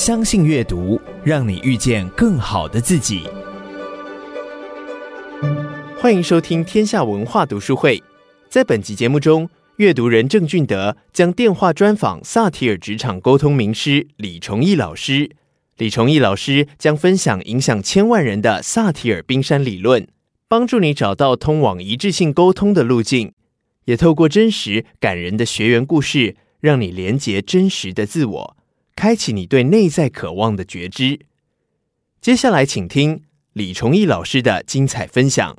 相信阅读，让你遇见更好的自己。欢迎收听天下文化读书会。在本集节目中，阅读人郑俊德将电话专访萨提尔职场沟通名师李崇义老师。李崇义老师将分享影响千万人的萨提尔冰山理论，帮助你找到通往一致性沟通的路径，也透过真实感人的学员故事，让你连接真实的自我。开启你对内在渴望的觉知。接下来，请听李崇义老师的精彩分享。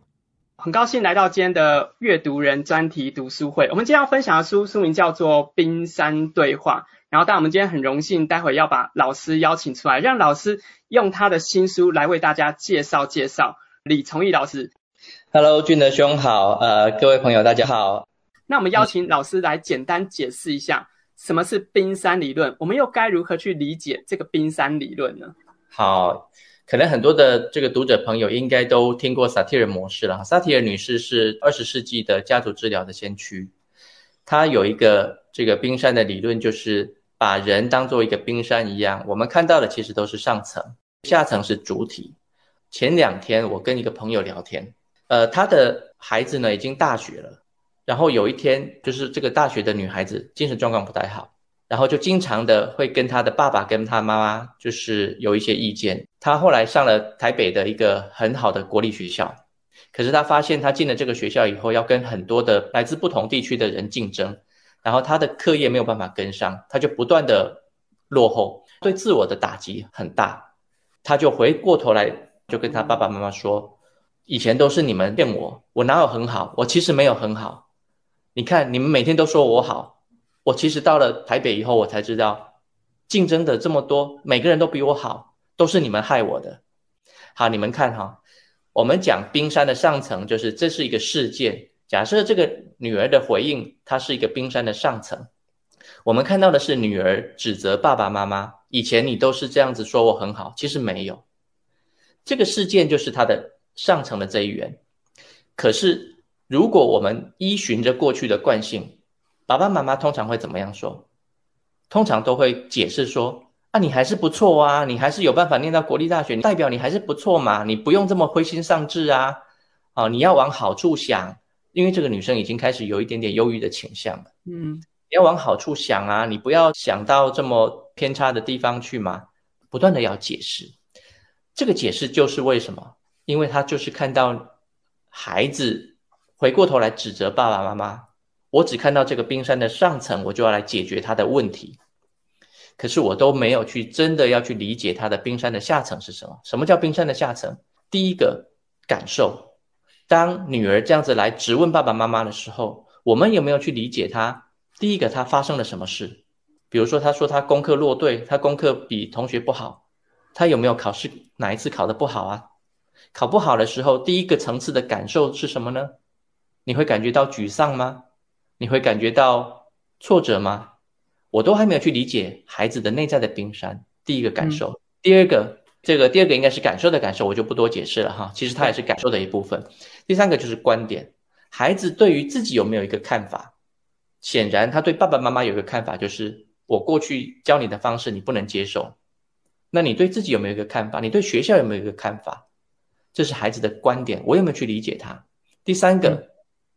很高兴来到今天的阅读人专题读书会。我们今天要分享的书书名叫做《冰山对话》。然后，但我们今天很荣幸，待会要把老师邀请出来，让老师用他的新书来为大家介绍介绍。李崇义老师，Hello，俊德兄好，呃，各位朋友大家好。那我们邀请老师来简单解释一下。什么是冰山理论？我们又该如何去理解这个冰山理论呢？好，可能很多的这个读者朋友应该都听过萨提尔模式了哈。萨提尔女士是二十世纪的家族治疗的先驱，她有一个这个冰山的理论，就是把人当做一个冰山一样，我们看到的其实都是上层，下层是主体。前两天我跟一个朋友聊天，呃，他的孩子呢已经大学了。然后有一天，就是这个大学的女孩子精神状况不太好，然后就经常的会跟她的爸爸跟她妈妈就是有一些意见。她后来上了台北的一个很好的国立学校，可是她发现她进了这个学校以后，要跟很多的来自不同地区的人竞争，然后她的课业没有办法跟上，她就不断的落后，对自我的打击很大。她就回过头来就跟她爸爸妈妈说：“以前都是你们骗我，我哪有很好？我其实没有很好。”你看，你们每天都说我好，我其实到了台北以后，我才知道，竞争的这么多，每个人都比我好，都是你们害我的。好，你们看哈，我们讲冰山的上层，就是这是一个事件。假设这个女儿的回应，它是一个冰山的上层，我们看到的是女儿指责爸爸妈妈，以前你都是这样子说我很好，其实没有。这个事件就是它的上层的这一员，可是。如果我们依循着过去的惯性，爸爸妈妈通常会怎么样说？通常都会解释说：“啊，你还是不错啊，你还是有办法念到国立大学，代表你还是不错嘛，你不用这么灰心丧志啊，啊，你要往好处想，因为这个女生已经开始有一点点忧郁的倾向了。嗯，你要往好处想啊，你不要想到这么偏差的地方去嘛，不断的要解释。这个解释就是为什么？因为他就是看到孩子。回过头来指责爸爸妈妈，我只看到这个冰山的上层，我就要来解决他的问题。可是我都没有去真的要去理解他的冰山的下层是什么？什么叫冰山的下层？第一个感受，当女儿这样子来质问爸爸妈妈的时候，我们有没有去理解他？第一个，他发生了什么事？比如说，他说他功课落队，他功课比同学不好，他有没有考试哪一次考得不好啊？考不好的时候，第一个层次的感受是什么呢？你会感觉到沮丧吗？你会感觉到挫折吗？我都还没有去理解孩子的内在的冰山。第一个感受，嗯、第二个，这个第二个应该是感受的感受，我就不多解释了哈。其实它也是感受的一部分。第三个就是观点，孩子对于自己有没有一个看法？显然他对爸爸妈妈有一个看法，就是我过去教你的方式你不能接受。那你对自己有没有一个看法？你对学校有没有一个看法？这是孩子的观点，我有没有去理解他？第三个。嗯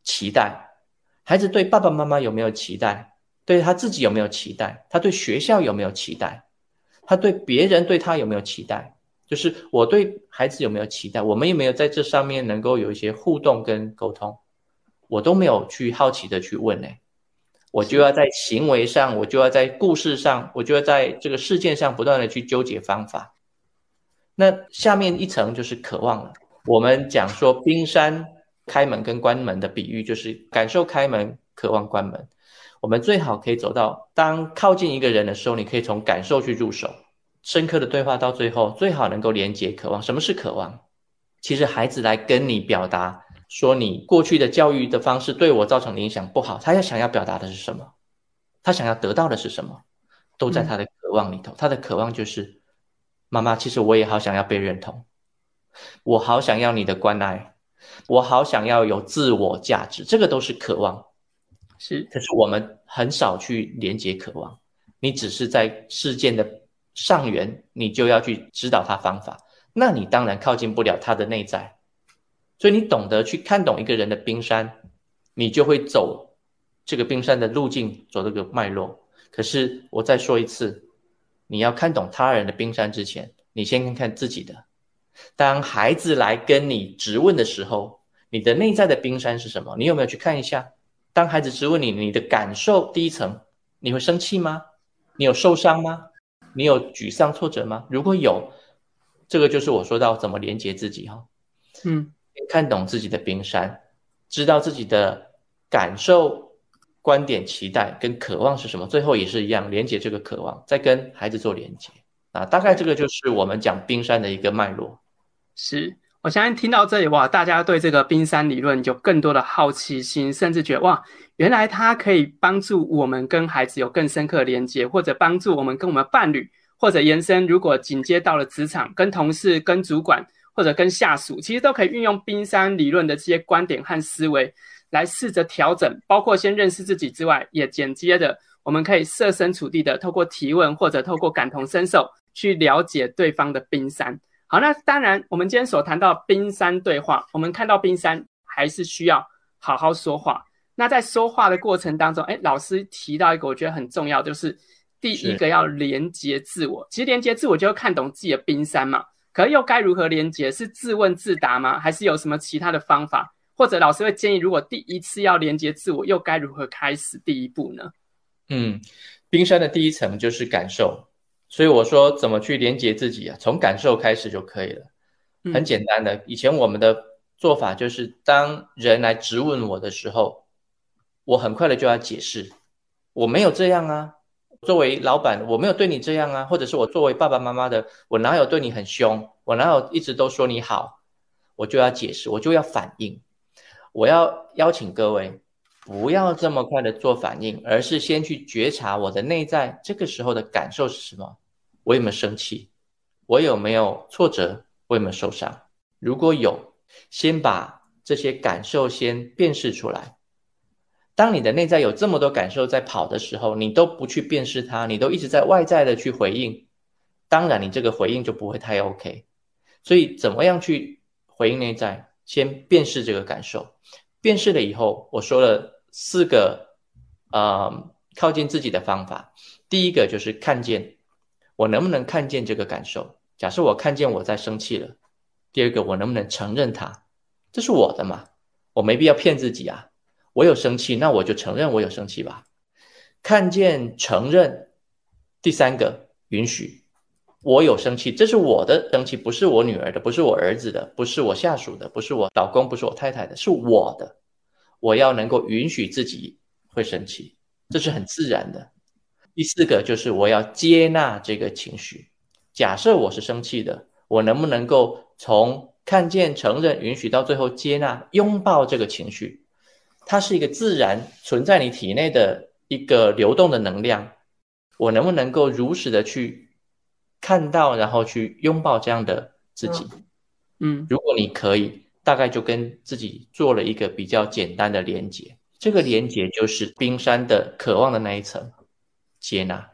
期待，孩子对爸爸妈妈有没有期待？对他自己有没有期待？他对学校有没有期待？他对别人对他有没有期待？就是我对孩子有没有期待？我们有没有在这上面能够有一些互动跟沟通？我都没有去好奇的去问呢，我就要在行为上，我就要在故事上，我就要在这个事件上不断的去纠结方法。那下面一层就是渴望了。我们讲说冰山。开门跟关门的比喻，就是感受开门，渴望关门。我们最好可以走到，当靠近一个人的时候，你可以从感受去入手。深刻的对话到最后，最好能够连接渴望。什么是渴望？其实孩子来跟你表达说，你过去的教育的方式对我造成的影响不好，他要想要表达的是什么？他想要得到的是什么？都在他的渴望里头。他的渴望就是，妈妈，其实我也好想要被认同，我好想要你的关爱。我好想要有自我价值，这个都是渴望，是。可是我们很少去连接渴望，你只是在事件的上缘，你就要去指导他方法，那你当然靠近不了他的内在。所以你懂得去看懂一个人的冰山，你就会走这个冰山的路径，走这个脉络。可是我再说一次，你要看懂他人的冰山之前，你先看看自己的。当孩子来跟你质问的时候，你的内在的冰山是什么？你有没有去看一下？当孩子质问你，你的感受第一层，你会生气吗？你有受伤吗？你有沮丧挫折吗？如果有，这个就是我说到怎么连接自己哈。嗯，看懂自己的冰山，知道自己的感受、观点、期待跟渴望是什么，最后也是一样连接这个渴望，再跟孩子做连接啊。大概这个就是我们讲冰山的一个脉络。是，我相信听到这里哇，大家对这个冰山理论有更多的好奇心，甚至觉得哇，原来它可以帮助我们跟孩子有更深刻的连接，或者帮助我们跟我们伴侣，或者延伸，如果紧接到了职场，跟同事、跟主管或者跟下属，其实都可以运用冰山理论的这些观点和思维来试着调整，包括先认识自己之外，也间接的我们可以设身处地的透过提问或者透过感同身受去了解对方的冰山。好，那当然，我们今天所谈到冰山对话，我们看到冰山还是需要好好说话。那在说话的过程当中，哎，老师提到一个我觉得很重要，就是第一个要连接自我。其实连接自我就会看懂自己的冰山嘛。可是又该如何连接？是自问自答吗？还是有什么其他的方法？或者老师会建议，如果第一次要连接自我，又该如何开始第一步呢？嗯，冰山的第一层就是感受。所以我说，怎么去连接自己啊？从感受开始就可以了，很简单的。以前我们的做法就是，当人来质问我的时候，我很快的就要解释，我没有这样啊。作为老板，我没有对你这样啊。或者是我作为爸爸妈妈的，我哪有对你很凶？我哪有一直都说你好？我就要解释，我就要反应。我要邀请各位，不要这么快的做反应，而是先去觉察我的内在，这个时候的感受是什么？我有没有生气？我有没有挫折？我有没有受伤？如果有，先把这些感受先辨识出来。当你的内在有这么多感受在跑的时候，你都不去辨识它，你都一直在外在的去回应，当然你这个回应就不会太 OK。所以怎么样去回应内在？先辨识这个感受，辨识了以后，我说了四个，呃，靠近自己的方法。第一个就是看见。我能不能看见这个感受？假设我看见我在生气了。第二个，我能不能承认它？这是我的嘛？我没必要骗自己啊。我有生气，那我就承认我有生气吧。看见、承认。第三个，允许。我有生气，这是我的生气，不是我女儿的，不是我儿子的，不是我下属的，不是我老公，不是我太太的，是我的。我要能够允许自己会生气，这是很自然的。第四个就是我要接纳这个情绪。假设我是生气的，我能不能够从看见、承认、允许到最后接纳、拥抱这个情绪？它是一个自然存在你体内的一个流动的能量。我能不能够如实的去看到，然后去拥抱这样的自己？嗯，如果你可以，大概就跟自己做了一个比较简单的连接。这个连接就是冰山的渴望的那一层。接纳，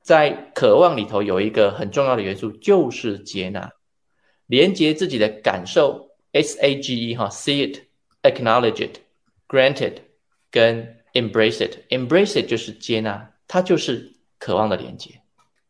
在渴望里头有一个很重要的元素，就是接纳，连接自己的感受，S A G E 哈，see it，acknowledge it, granted，跟 embrace it，embrace it 就是接纳，它就是渴望的连接。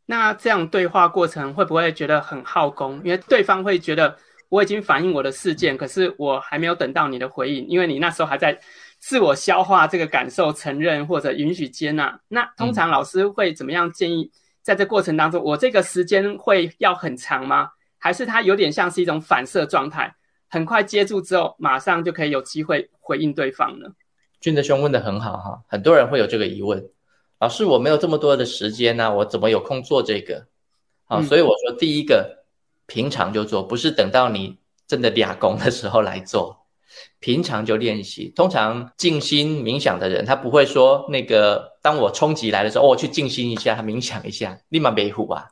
那这样对话过程会不会觉得很耗功？因为对方会觉得我已经反映我的事件，可是我还没有等到你的回应，因为你那时候还在。自我消化这个感受，承认或者允许接纳。那通常老师会怎么样建议？在这过程当中，我这个时间会要很长吗？还是它有点像是一种反射状态，很快接住之后，马上就可以有机会回应对方呢？俊德兄问的很好哈，很多人会有这个疑问：老师，我没有这么多的时间呢，我怎么有空做这个？好，所以我说第一个，平常就做，不是等到你真的俩工的时候来做。平常就练习，通常静心冥想的人，他不会说那个，当我冲击来的时候，哦，我去静心一下，冥想一下，立马没虎啊。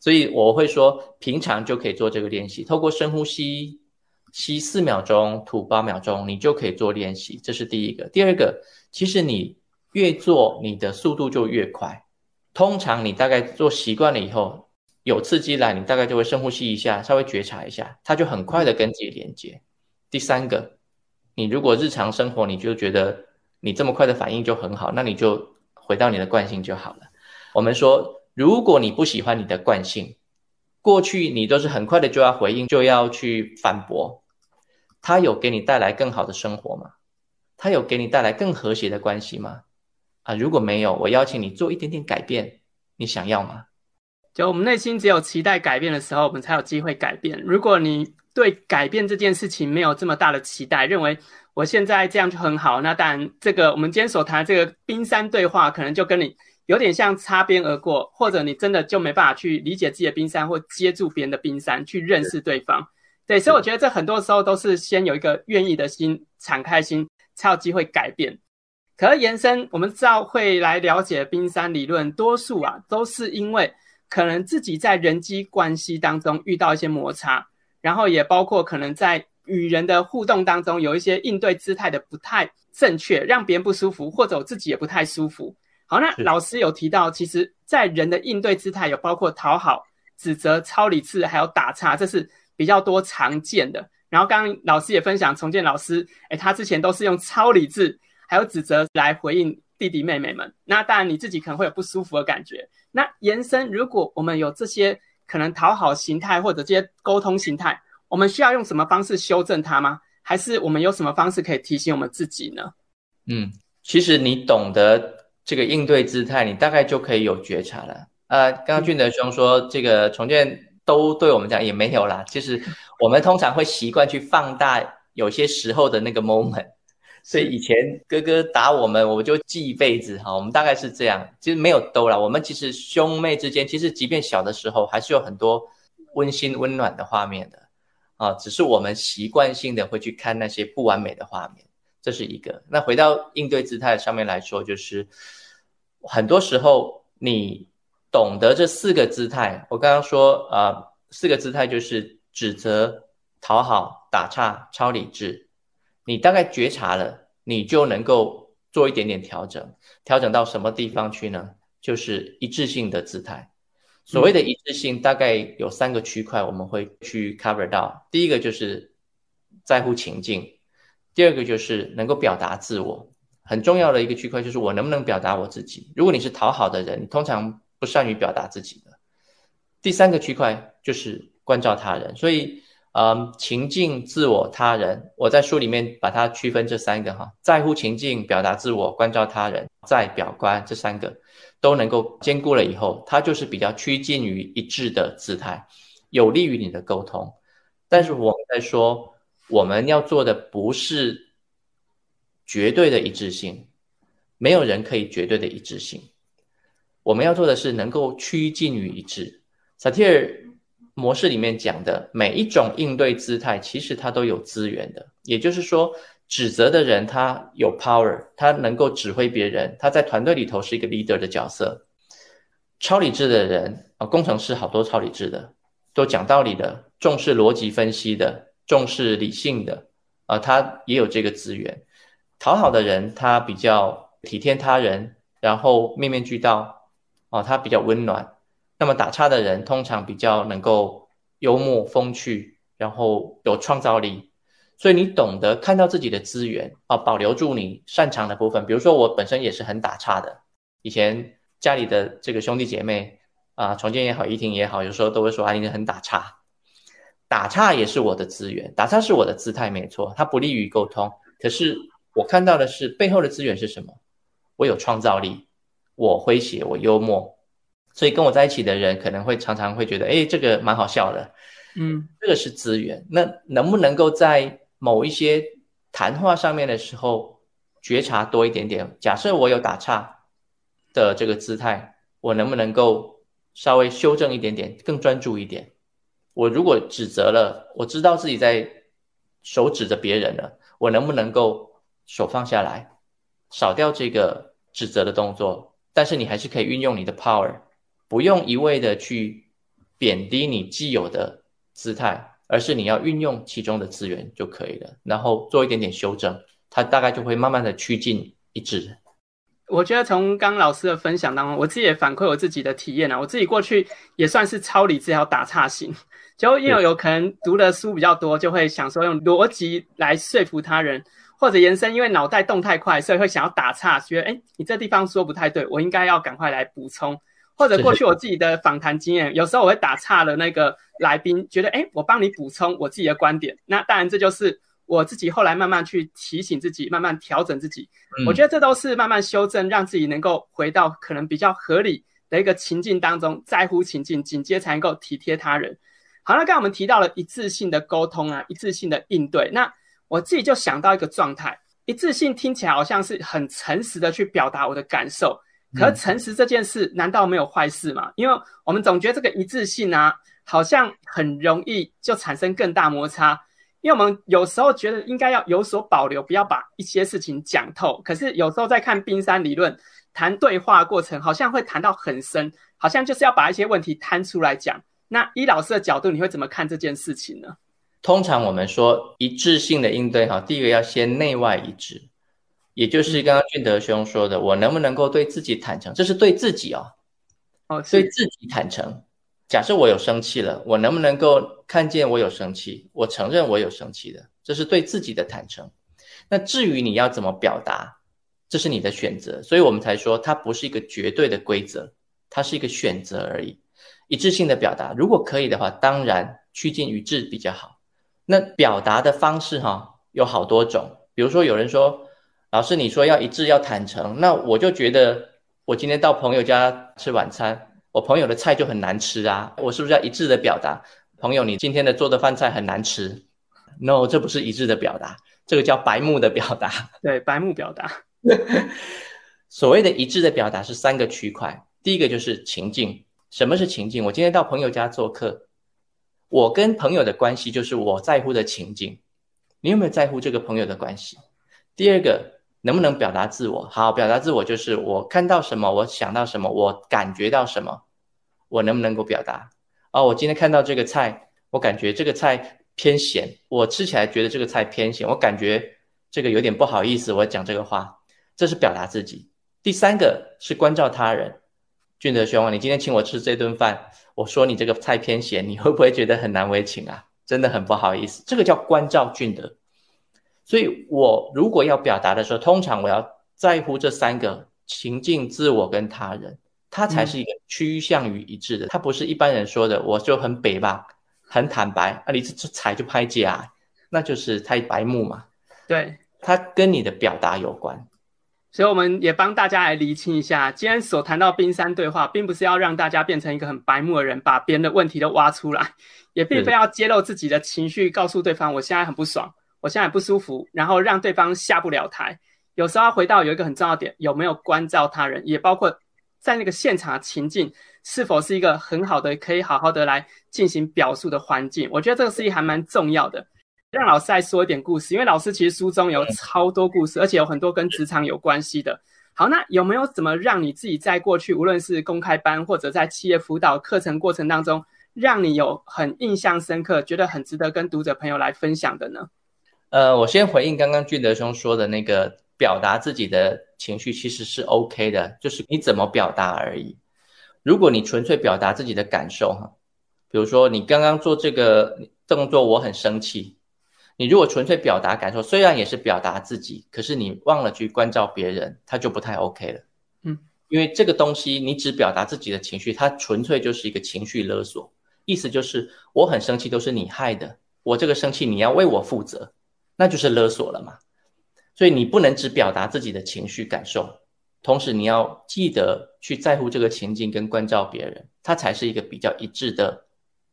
所以我会说，平常就可以做这个练习，透过深呼吸，吸四秒钟，吐八秒钟，你就可以做练习。这是第一个。第二个，其实你越做，你的速度就越快。通常你大概做习惯了以后，有刺激来，你大概就会深呼吸一下，稍微觉察一下，它就很快的跟自己连接。第三个，你如果日常生活你就觉得你这么快的反应就很好，那你就回到你的惯性就好了。我们说，如果你不喜欢你的惯性，过去你都是很快的就要回应，就要去反驳，它有给你带来更好的生活吗？它有给你带来更和谐的关系吗？啊，如果没有，我邀请你做一点点改变，你想要吗？就我们内心只有期待改变的时候，我们才有机会改变。如果你对改变这件事情没有这么大的期待，认为我现在这样就很好，那当然，这个我们今天所谈的这个冰山对话，可能就跟你有点像擦边而过，或者你真的就没办法去理解自己的冰山，或接住别人的冰山去认识对方。对，所以我觉得这很多时候都是先有一个愿意的心，敞开心，才有机会改变。可是延伸，我们知道会来了解冰山理论，多数啊都是因为可能自己在人际关系当中遇到一些摩擦，然后也包括可能在与人的互动当中有一些应对姿态的不太正确，让别人不舒服，或者我自己也不太舒服。好，那老师有提到，其实在人的应对姿态有包括讨好、指责、超理智，还有打岔，这是比较多常见的。然后刚刚老师也分享，重建老师，诶，他之前都是用超理智。还有指责来回应弟弟妹妹们，那当然你自己可能会有不舒服的感觉。那延伸，如果我们有这些可能讨好形态或者这些沟通形态，我们需要用什么方式修正它吗？还是我们有什么方式可以提醒我们自己呢？嗯，其实你懂得这个应对姿态，你大概就可以有觉察了。呃，刚刚俊德兄说这个重建都对我们讲也没有啦。其实我们通常会习惯去放大有些时候的那个 moment。所以以前哥哥打我们，我就记一辈子哈。我们大概是这样，其实没有兜了。我们其实兄妹之间，其实即便小的时候，还是有很多温馨温暖的画面的啊。只是我们习惯性的会去看那些不完美的画面，这是一个。那回到应对姿态上面来说，就是很多时候你懂得这四个姿态。我刚刚说啊，四个姿态就是指责、讨好、打岔、超理智。你大概觉察了，你就能够做一点点调整，调整到什么地方去呢？就是一致性的姿态。所谓的一致性，大概有三个区块，我们会去 cover 到。第一个就是在乎情境，第二个就是能够表达自我。很重要的一个区块就是我能不能表达我自己。如果你是讨好的人，通常不善于表达自己的。第三个区块就是关照他人，所以。嗯，情境、自我、他人，我在书里面把它区分这三个哈，在乎情境、表达自我、关照他人，在表观这三个都能够兼顾了以后，它就是比较趋近于一致的姿态，有利于你的沟通。但是我们在说，我们要做的不是绝对的一致性，没有人可以绝对的一致性，我们要做的是能够趋近于一致。萨提尔模式里面讲的每一种应对姿态，其实它都有资源的。也就是说，指责的人他有 power，他能够指挥别人，他在团队里头是一个 leader 的角色。超理智的人啊，工程师好多超理智的，都讲道理的，重视逻辑分析的，重视理性的啊，他也有这个资源。讨好的人，他比较体贴他人，然后面面俱到啊，他比较温暖。那么打岔的人通常比较能够幽默风趣，然后有创造力，所以你懂得看到自己的资源啊，保留住你擅长的部分。比如说我本身也是很打岔的，以前家里的这个兄弟姐妹啊，重建也好，怡婷也好，有时候都会说啊，你很打岔，打岔也是我的资源，打岔是我的姿态，没错，它不利于沟通。可是我看到的是背后的资源是什么？我有创造力，我诙谐，我幽默。所以跟我在一起的人可能会常常会觉得，哎，这个蛮好笑的，嗯，这个是资源。那能不能够在某一些谈话上面的时候觉察多一点点？假设我有打岔的这个姿态，我能不能够稍微修正一点点，更专注一点？我如果指责了，我知道自己在手指着别人了，我能不能够手放下来，少掉这个指责的动作？但是你还是可以运用你的 power。不用一味的去贬低你既有的姿态，而是你要运用其中的资源就可以了，然后做一点点修正，它大概就会慢慢的趋近一致。我觉得从刚老师的分享当中，我自己也反馈我自己的体验啊。我自己过去也算是超理智，还有打岔型，就因为有可能读的书比较多，就会想说用逻辑来说服他人，或者延伸，因为脑袋动太快，所以会想要打岔，觉得哎，你这地方说不太对，我应该要赶快来补充。或者过去我自己的访谈经验，有时候我会打岔了那个来宾，觉得哎，我帮你补充我自己的观点。那当然这就是。我自己后来慢慢去提醒自己，慢慢调整自己。嗯，我觉得这都是慢慢修正，让自己能够回到可能比较合理的一个情境当中，在乎情境，紧接才能够体贴他人。好，那刚刚我们提到了一致性的沟通啊，一致性的应对。那我自己就想到一个状态，一致性听起来好像是很诚实的去表达我的感受。可是诚实这件事难道没有坏事吗？因为我们总觉得这个一致性啊，好像很容易就产生更大摩擦。因为我们有时候觉得应该要有所保留，不要把一些事情讲透。可是有时候在看冰山理论谈对话过程，好像会谈到很深，好像就是要把一些问题摊出来讲。那依老师的角度，你会怎么看这件事情呢？通常我们说一致性的应对，哈，第一个要先内外一致，也就是刚刚俊德兄说的，我能不能够对自己坦诚？这是对自己哦，哦，对自己坦诚。假设我有生气了，我能不能够看见我有生气？我承认我有生气的，这是对自己的坦诚。那至于你要怎么表达，这是你的选择。所以我们才说它不是一个绝对的规则，它是一个选择而已。一致性的表达，如果可以的话，当然趋近于一致比较好。那表达的方式哈，有好多种。比如说有人说，老师你说要一致要坦诚，那我就觉得我今天到朋友家吃晚餐。我朋友的菜就很难吃啊，我是不是要一致的表达？朋友，你今天的做的饭菜很难吃？No，这不是一致的表达，这个叫白目的表达。对，白目表达。所谓的一致的表达是三个区块，第一个就是情境。什么是情境？我今天到朋友家做客，我跟朋友的关系就是我在乎的情境。你有没有在乎这个朋友的关系？第二个。能不能表达自我？好，表达自我就是我看到什么，我想到什么，我感觉到什么，我能不能够表达？哦，我今天看到这个菜，我感觉这个菜偏咸，我吃起来觉得这个菜偏咸，我感觉这个有点不好意思，我讲这个话，这是表达自己。第三个是关照他人，俊德兄，你今天请我吃这顿饭，我说你这个菜偏咸，你会不会觉得很难为情啊？真的很不好意思，这个叫关照俊德。所以，我如果要表达的时候，通常我要在乎这三个情境、自我跟他人，它才是一个趋向于一致的。它不是一般人说的，我就很北吧，很坦白啊，你这这踩就拍假，那就是太白目嘛。对，它跟你的表达有关。所以，我们也帮大家来厘清一下，今天所谈到冰山对话，并不是要让大家变成一个很白目的人，把别人的问题都挖出来，也并非要揭露自己的情绪，告诉对方我现在很不爽。我现在不舒服，然后让对方下不了台。有时候要回到有一个很重要点，有没有关照他人，也包括在那个现场情境是否是一个很好的可以好好的来进行表述的环境。我觉得这个事情还蛮重要的。让老师再说一点故事，因为老师其实书中有超多故事，而且有很多跟职场有关系的。好，那有没有怎么让你自己在过去无论是公开班或者在企业辅导课程过程当中，让你有很印象深刻，觉得很值得跟读者朋友来分享的呢？呃，我先回应刚刚俊德兄说的那个表达自己的情绪其实是 OK 的，就是你怎么表达而已。如果你纯粹表达自己的感受哈，比如说你刚刚做这个动作我很生气，你如果纯粹表达感受，虽然也是表达自己，可是你忘了去关照别人，他就不太 OK 了。嗯，因为这个东西你只表达自己的情绪，它纯粹就是一个情绪勒索，意思就是我很生气都是你害的，我这个生气你要为我负责。那就是勒索了嘛，所以你不能只表达自己的情绪感受，同时你要记得去在乎这个情境跟关照别人，它才是一个比较一致的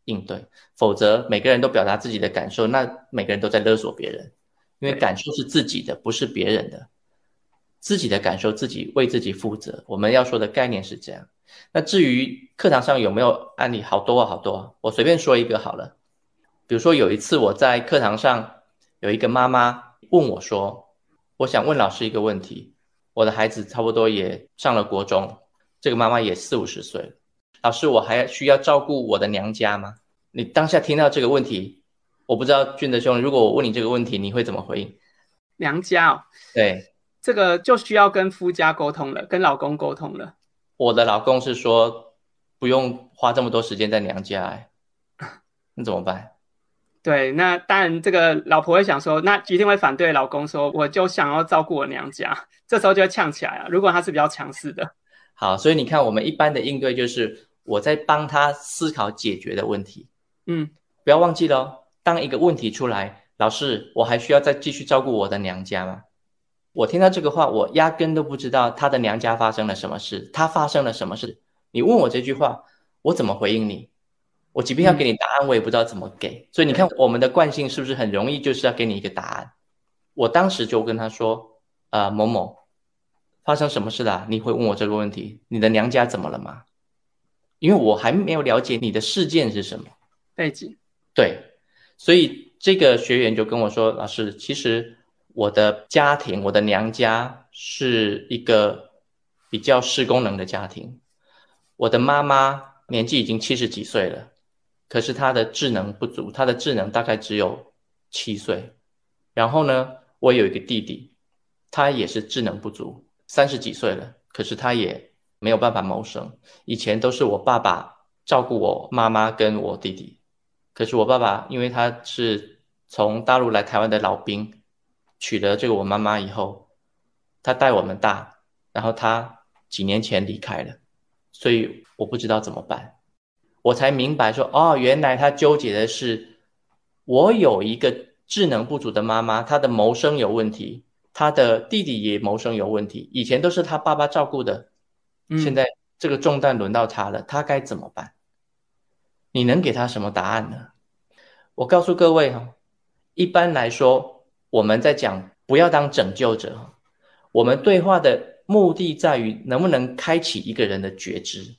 应对。否则每个人都表达自己的感受，那每个人都在勒索别人，因为感受是自己的，不是别人的，自己的感受自己为自己负责。我们要说的概念是这样。那至于课堂上有没有案例，好多啊，好多啊，我随便说一个好了。比如说有一次我在课堂上。有一个妈妈问我说：“我想问老师一个问题，我的孩子差不多也上了国中，这个妈妈也四五十岁了，老师，我还需要照顾我的娘家吗？”你当下听到这个问题，我不知道俊德兄，如果我问你这个问题，你会怎么回应？娘家哦，对，这个就需要跟夫家沟通了，跟老公沟通了。我的老公是说不用花这么多时间在娘家，哎，那怎么办？对，那当然这个老婆会想说，那一定会反对老公说，我就想要照顾我娘家，这时候就会呛起来了。如果他是比较强势的，好，所以你看我们一般的应对就是我在帮他思考解决的问题。嗯，不要忘记了哦，当一个问题出来，老师，我还需要再继续照顾我的娘家吗？我听到这个话，我压根都不知道他的娘家发生了什么事，他发生了什么事。你问我这句话，我怎么回应你？我即便要给你答案，我也不知道怎么给。所以你看，我们的惯性是不是很容易就是要给你一个答案？我当时就跟他说：“呃，某某，发生什么事了？你会问我这个问题？你的娘家怎么了吗？因为我还没有了解你的事件是什么背景。对，所以这个学员就跟我说：“老师，其实。”我的家庭，我的娘家是一个比较失功能的家庭。我的妈妈年纪已经七十几岁了，可是他的智能不足，他的智能大概只有七岁。然后呢，我有一个弟弟，他也是智能不足，三十几岁了，可是他也没有办法谋生。以前都是我爸爸照顾我妈妈跟我弟弟，可是我爸爸因为他是从大陆来台湾的老兵。娶了这个我妈妈以后，他带我们大，然后他几年前离开了，所以我不知道怎么办，我才明白说，哦，原来他纠结的是，我有一个智能不足的妈妈，她的谋生有问题，她的弟弟也谋生有问题，以前都是他爸爸照顾的，现在这个重担轮到他了，他该怎么办？你能给他什么答案呢？我告诉各位哈，一般来说。我们在讲不要当拯救者，我们对话的目的在于能不能开启一个人的觉知。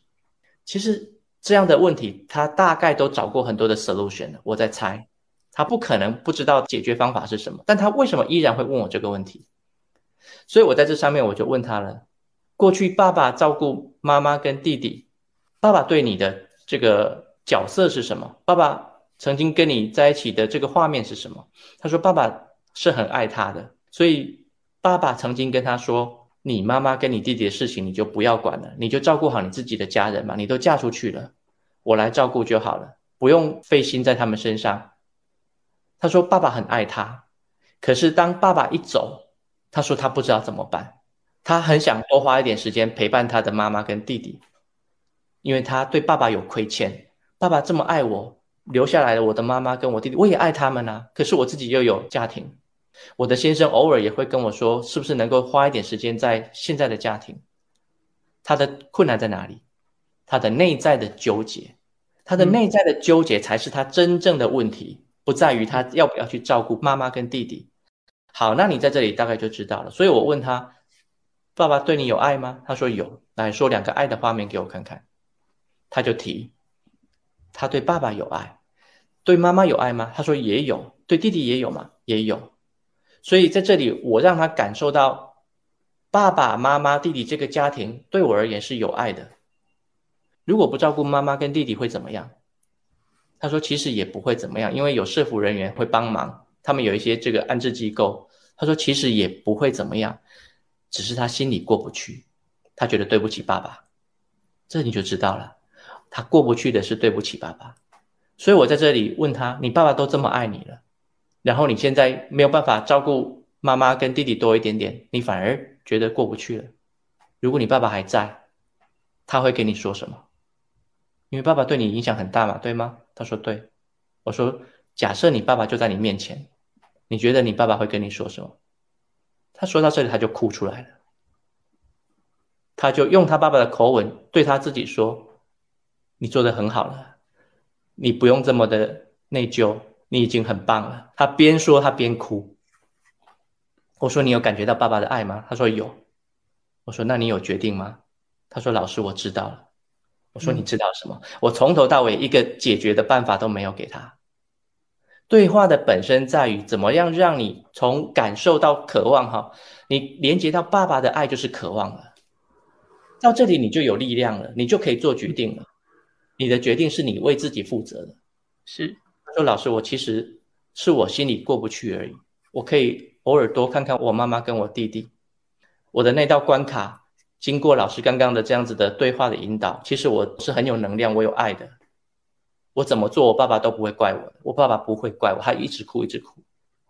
其实这样的问题，他大概都找过很多的 solution 了。我在猜，他不可能不知道解决方法是什么，但他为什么依然会问我这个问题？所以我在这上面我就问他了：过去爸爸照顾妈妈跟弟弟，爸爸对你的这个角色是什么？爸爸曾经跟你在一起的这个画面是什么？他说：爸爸。是很爱他的，所以爸爸曾经跟他说：“你妈妈跟你弟弟的事情，你就不要管了，你就照顾好你自己的家人嘛。你都嫁出去了，我来照顾就好了，不用费心在他们身上。”他说：“爸爸很爱他，可是当爸爸一走，他说他不知道怎么办，他很想多花一点时间陪伴他的妈妈跟弟弟，因为他对爸爸有亏欠，爸爸这么爱我，留下来了我的妈妈跟我弟弟，我也爱他们啊，可是我自己又有家庭。”我的先生偶尔也会跟我说，是不是能够花一点时间在现在的家庭？他的困难在哪里？他的内在的纠结，他的内在的纠结才是他真正的问题，不在于他要不要去照顾妈妈跟弟弟。好，那你在这里大概就知道了。所以我问他，爸爸对你有爱吗？他说有。来说两个爱的画面给我看看。他就提，他对爸爸有爱，对妈妈有爱吗？他说也有。对弟弟也有吗？也有。所以在这里，我让他感受到爸爸妈妈、弟弟这个家庭对我而言是有爱的。如果不照顾妈妈跟弟弟会怎么样？他说其实也不会怎么样，因为有社福人员会帮忙，他们有一些这个安置机构。他说其实也不会怎么样，只是他心里过不去，他觉得对不起爸爸。这你就知道了，他过不去的是对不起爸爸。所以我在这里问他：你爸爸都这么爱你了？然后你现在没有办法照顾妈妈跟弟弟多一点点，你反而觉得过不去了。如果你爸爸还在，他会跟你说什么？因为爸爸对你影响很大嘛，对吗？他说对。我说，假设你爸爸就在你面前，你觉得你爸爸会跟你说什么？他说到这里他就哭出来了，他就用他爸爸的口吻对他自己说：“你做得很好了，你不用这么的内疚。”你已经很棒了。他边说他边哭。我说：“你有感觉到爸爸的爱吗？”他说：“有。”我说：“那你有决定吗？”他说：“老师，我知道了。”我说：“你知道什么？”我从头到尾一个解决的办法都没有给他。对话的本身在于怎么样让你从感受到渴望哈，你连接到爸爸的爱就是渴望了。到这里你就有力量了，你就可以做决定了。你的决定是你为自己负责的，是。说老师，我其实是我心里过不去而已。我可以偶尔多看看我妈妈跟我弟弟，我的那道关卡，经过老师刚刚的这样子的对话的引导，其实我是很有能量，我有爱的。我怎么做，我爸爸都不会怪我，我爸爸不会怪我，他一直哭，一直哭。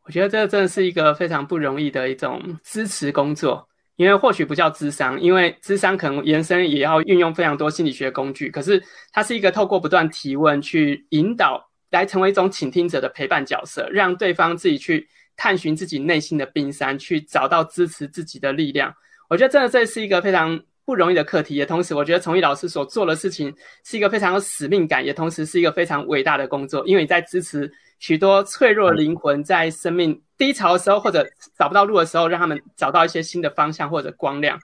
我觉得这真的是一个非常不容易的一种支持工作，因为或许不叫咨商，因为咨商可能延伸也要运用非常多心理学工具，可是它是一个透过不断提问去引导，来成为一种倾听者的陪伴角色，让对方自己去探寻自己内心的冰山，去找到支持自己的力量。我觉得真的这是一个非常不容易的课题，也同时我觉得崇义老师所做的事情是一个非常有使命感，也同时是一个非常伟大的工作，因为你在支持许多脆弱灵魂在生命低潮的时候或者找不到路的时候，让他们找到一些新的方向或者光亮。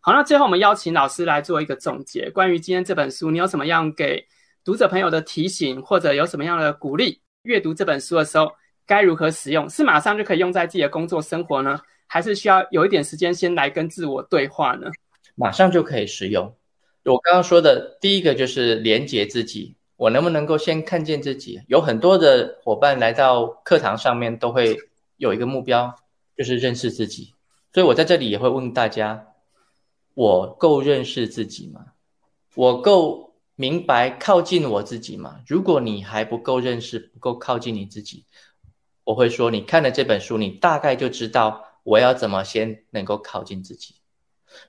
好，那最后我们邀请老师来做一个总结，关于今天这本书，你有什么样给读者朋友的提醒，或者有什么样的鼓励？阅读这本书的时候该如何使用？是马上就可以用在自己的工作生活呢？还是需要有一点时间先来跟自我对话呢？马上就可以使用。我刚刚说的第一个就是连接自己，我能不能够先看见自己？有很多的伙伴来到课堂上面都会有一个目标，就是认识自己。所以我在这里也会问大家：我够认识自己吗？我够明白靠近我自己吗？如果你还不够认识，不够靠近你自己，我会说，你看了这本书，你大概就知道我要怎么先能够靠近自己。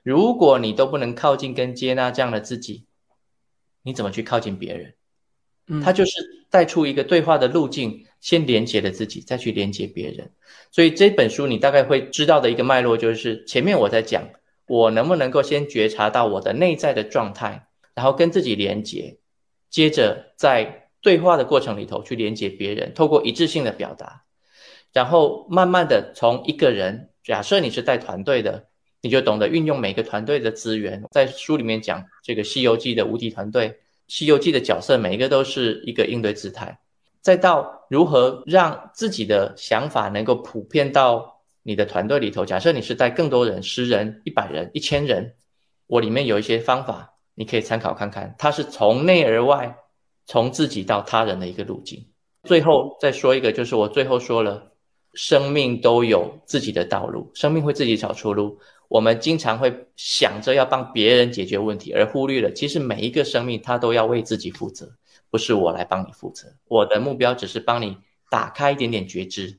如果你都不能靠近跟接纳这样的自己，你怎么去靠近别人？嗯，他就是带出一个对话的路径，先连接了自己，再去连接别人。所以这本书你大概会知道的一个脉络就是，前面我在讲，我能不能够先觉察到我的内在的状态，然后跟自己连接，接着在对话的过程里头去连接别人，透过一致性的表达，然后慢慢的从一个人，假设你是带团队的。你就懂得运用每个团队的资源，在书里面讲这个《西游记》的无敌团队，《西游记》的角色每一个都是一个应对姿态，再到如何让自己的想法能够普遍到你的团队里头。假设你是带更多人，十人、一百人、一千人，我里面有一些方法，你可以参考看看。它是从内而外，从自己到他人的一个路径。最后再说一个，就是我最后说了，生命都有自己的道路，生命会自己找出路。我们经常会想着要帮别人解决问题，而忽略了其实每一个生命他都要为自己负责，不是我来帮你负责。我的目标只是帮你打开一点点觉知，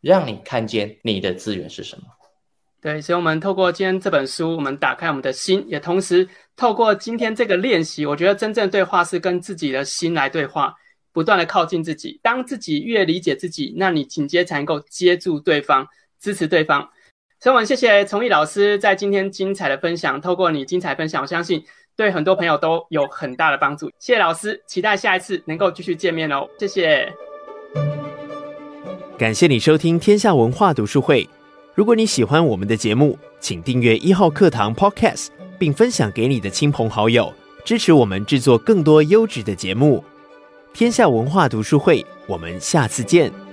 让你看见你的资源是什么。对，所以，我们透过今天这本书，我们打开我们的心，也同时透过今天这个练习，我觉得真正对话是跟自己的心来对话，不断的靠近自己。当自己越理解自己，那你紧接才能够接住对方，支持对方。所以我们谢谢崇义老师在今天精彩的分享。透过你精彩分享，我相信对很多朋友都有很大的帮助。谢谢老师，期待下一次能够继续见面哦。谢谢。感谢你收听天下文化读书会。如果你喜欢我们的节目，请订阅一号课堂 Podcast，并分享给你的亲朋好友，支持我们制作更多优质的节目。天下文化读书会，我们下次见。